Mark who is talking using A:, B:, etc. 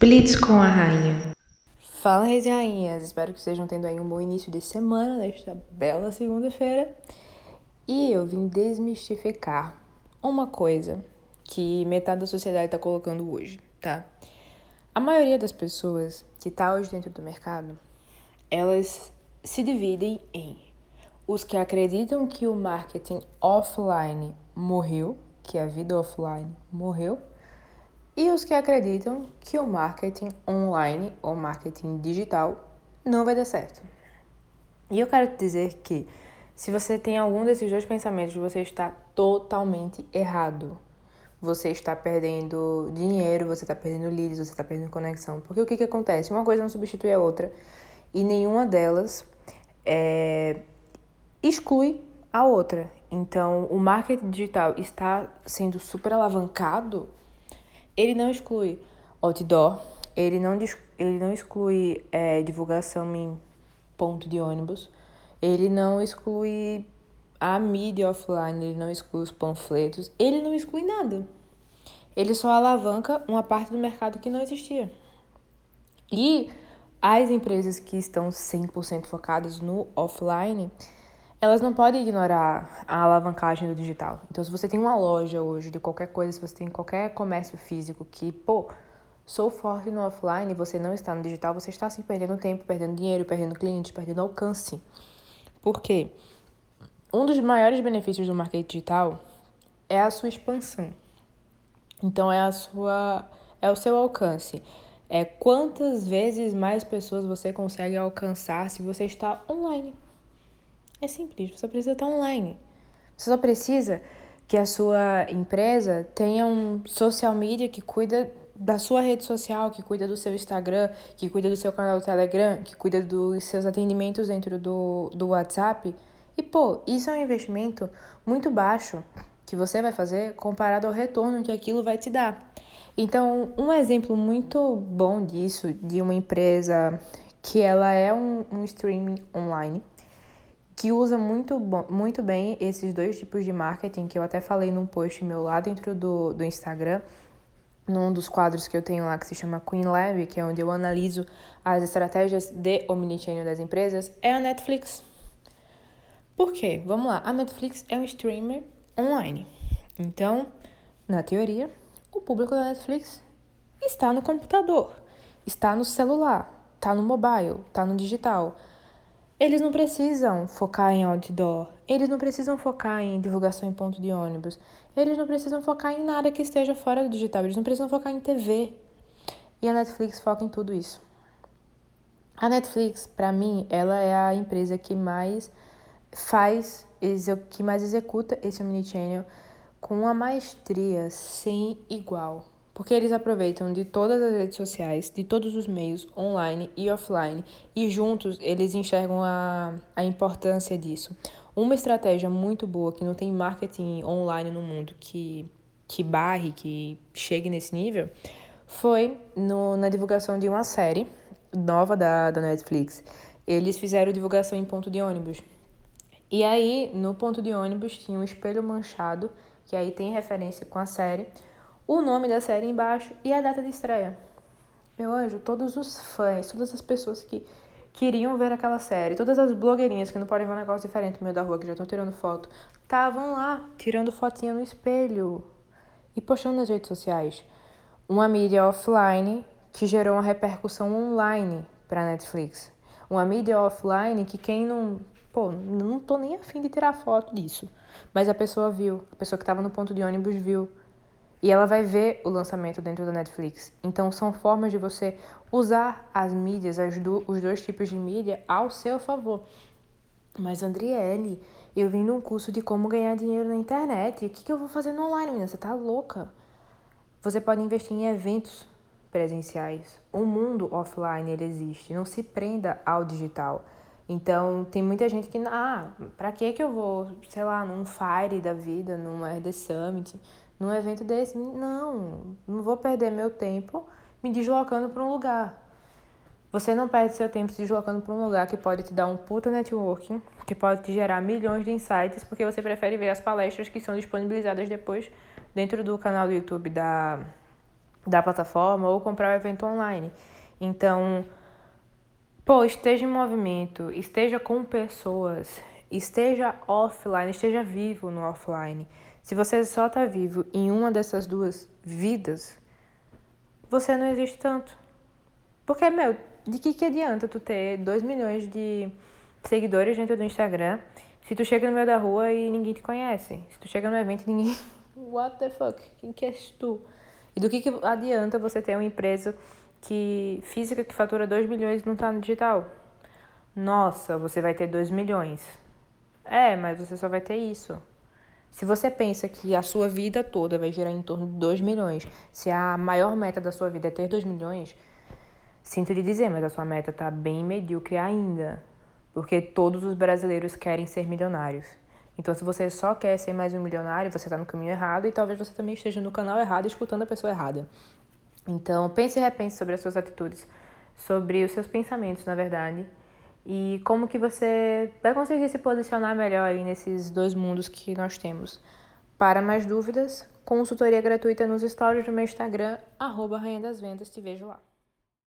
A: Blitz com a rainha.
B: Fala, reis e rainhas! Espero que estejam tendo aí um bom início de semana, nesta bela segunda-feira. E eu vim desmistificar uma coisa que metade da sociedade está colocando hoje, tá? A maioria das pessoas que está hoje dentro do mercado, elas se dividem em os que acreditam que o marketing offline morreu, que a vida offline morreu, e os que acreditam que o marketing online ou marketing digital não vai dar certo. E eu quero te dizer que se você tem algum desses dois pensamentos, você está totalmente errado. Você está perdendo dinheiro, você está perdendo leads, você está perdendo conexão. Porque o que, que acontece? Uma coisa não substitui a outra e nenhuma delas é, exclui a outra. Então, o marketing digital está sendo super alavancado ele não exclui outdoor, ele não, ele não exclui é, divulgação em ponto de ônibus, ele não exclui a mídia offline, ele não exclui os panfletos, ele não exclui nada. Ele só alavanca uma parte do mercado que não existia. E as empresas que estão 100% focadas no offline, elas não podem ignorar a alavancagem do digital. Então, se você tem uma loja hoje de qualquer coisa, se você tem qualquer comércio físico que, pô, sou forte no offline e você não está no digital, você está assim perdendo tempo, perdendo dinheiro, perdendo clientes, perdendo alcance. Por quê? Um dos maiores benefícios do marketing digital é a sua expansão. Então é a sua é o seu alcance. É quantas vezes mais pessoas você consegue alcançar se você está online. É simples, você precisa estar online. Você só precisa que a sua empresa tenha um social media que cuida da sua rede social, que cuida do seu Instagram, que cuida do seu canal do Telegram, que cuida dos seus atendimentos dentro do, do WhatsApp. E, pô, isso é um investimento muito baixo que você vai fazer comparado ao retorno que aquilo vai te dar. Então, um exemplo muito bom disso, de uma empresa que ela é um, um streaming online, que usa muito, muito bem esses dois tipos de marketing, que eu até falei num post meu lá dentro do, do Instagram, num dos quadros que eu tenho lá que se chama Queen Lab, que é onde eu analiso as estratégias de omnichannel das empresas, é a Netflix. Por quê? Vamos lá. A Netflix é um streamer online. Então, na teoria, o público da Netflix está no computador, está no celular, está no mobile, está no digital. Eles não precisam focar em outdoor, eles não precisam focar em divulgação em ponto de ônibus, eles não precisam focar em nada que esteja fora do digital, eles não precisam focar em TV. E a Netflix foca em tudo isso. A Netflix, para mim, ela é a empresa que mais faz, que mais executa esse omnichannel com uma maestria sem igual porque eles aproveitam de todas as redes sociais, de todos os meios, online e offline, e juntos eles enxergam a, a importância disso. Uma estratégia muito boa que não tem marketing online no mundo que, que barre, que chegue nesse nível, foi no, na divulgação de uma série nova da, da Netflix. Eles fizeram divulgação em ponto de ônibus. E aí, no ponto de ônibus, tinha um espelho manchado, que aí tem referência com a série o nome da série embaixo e a data de estreia. Meu anjo, todos os fãs, todas as pessoas que queriam ver aquela série, todas as blogueirinhas que não podem ver um negócio diferente no meio da rua, que já estão tirando foto, estavam lá tirando fotinha no espelho e postando nas redes sociais. Uma mídia offline que gerou uma repercussão online para Netflix. Uma mídia offline que quem não. Pô, não tô nem afim de tirar foto disso. Mas a pessoa viu, a pessoa que estava no ponto de ônibus viu. E ela vai ver o lançamento dentro da Netflix. Então, são formas de você usar as mídias, as do, os dois tipos de mídia, ao seu favor. Mas, Andriele, eu vim num curso de como ganhar dinheiro na internet. O que, que eu vou fazer no online, menina? Você tá louca? Você pode investir em eventos presenciais. O mundo offline, ele existe. Não se prenda ao digital. Então, tem muita gente que, ah, pra que que eu vou, sei lá, num Fire da vida, num RD Summit? Num evento desse, não, não vou perder meu tempo me deslocando para um lugar. Você não perde seu tempo se deslocando para um lugar que pode te dar um puta networking, que pode te gerar milhões de insights, porque você prefere ver as palestras que são disponibilizadas depois dentro do canal do YouTube da, da plataforma ou comprar o evento online. Então, pô, esteja em movimento, esteja com pessoas, esteja offline, esteja vivo no offline. Se você só está vivo em uma dessas duas vidas, você não existe tanto. Porque, meu, de que, que adianta tu ter 2 milhões de seguidores dentro do Instagram se tu chega no meio da rua e ninguém te conhece? Se tu chega no evento e ninguém. What the fuck? Quem que és tu? E do que, que adianta você ter uma empresa que física que fatura 2 milhões não tá no digital? Nossa, você vai ter 2 milhões. É, mas você só vai ter isso. Se você pensa que a sua vida toda vai girar em torno de 2 milhões, se a maior meta da sua vida é ter 2 milhões, sinto lhe dizer, mas a sua meta está bem medíocre ainda. Porque todos os brasileiros querem ser milionários. Então, se você só quer ser mais um milionário, você está no caminho errado e talvez você também esteja no canal errado escutando a pessoa errada. Então, pense e repense sobre as suas atitudes, sobre os seus pensamentos, na verdade, e como que você vai conseguir se posicionar melhor aí nesses dois mundos que nós temos. Para mais dúvidas, consultoria gratuita nos stories do meu Instagram, arroba Rainha das Vendas, te vejo lá.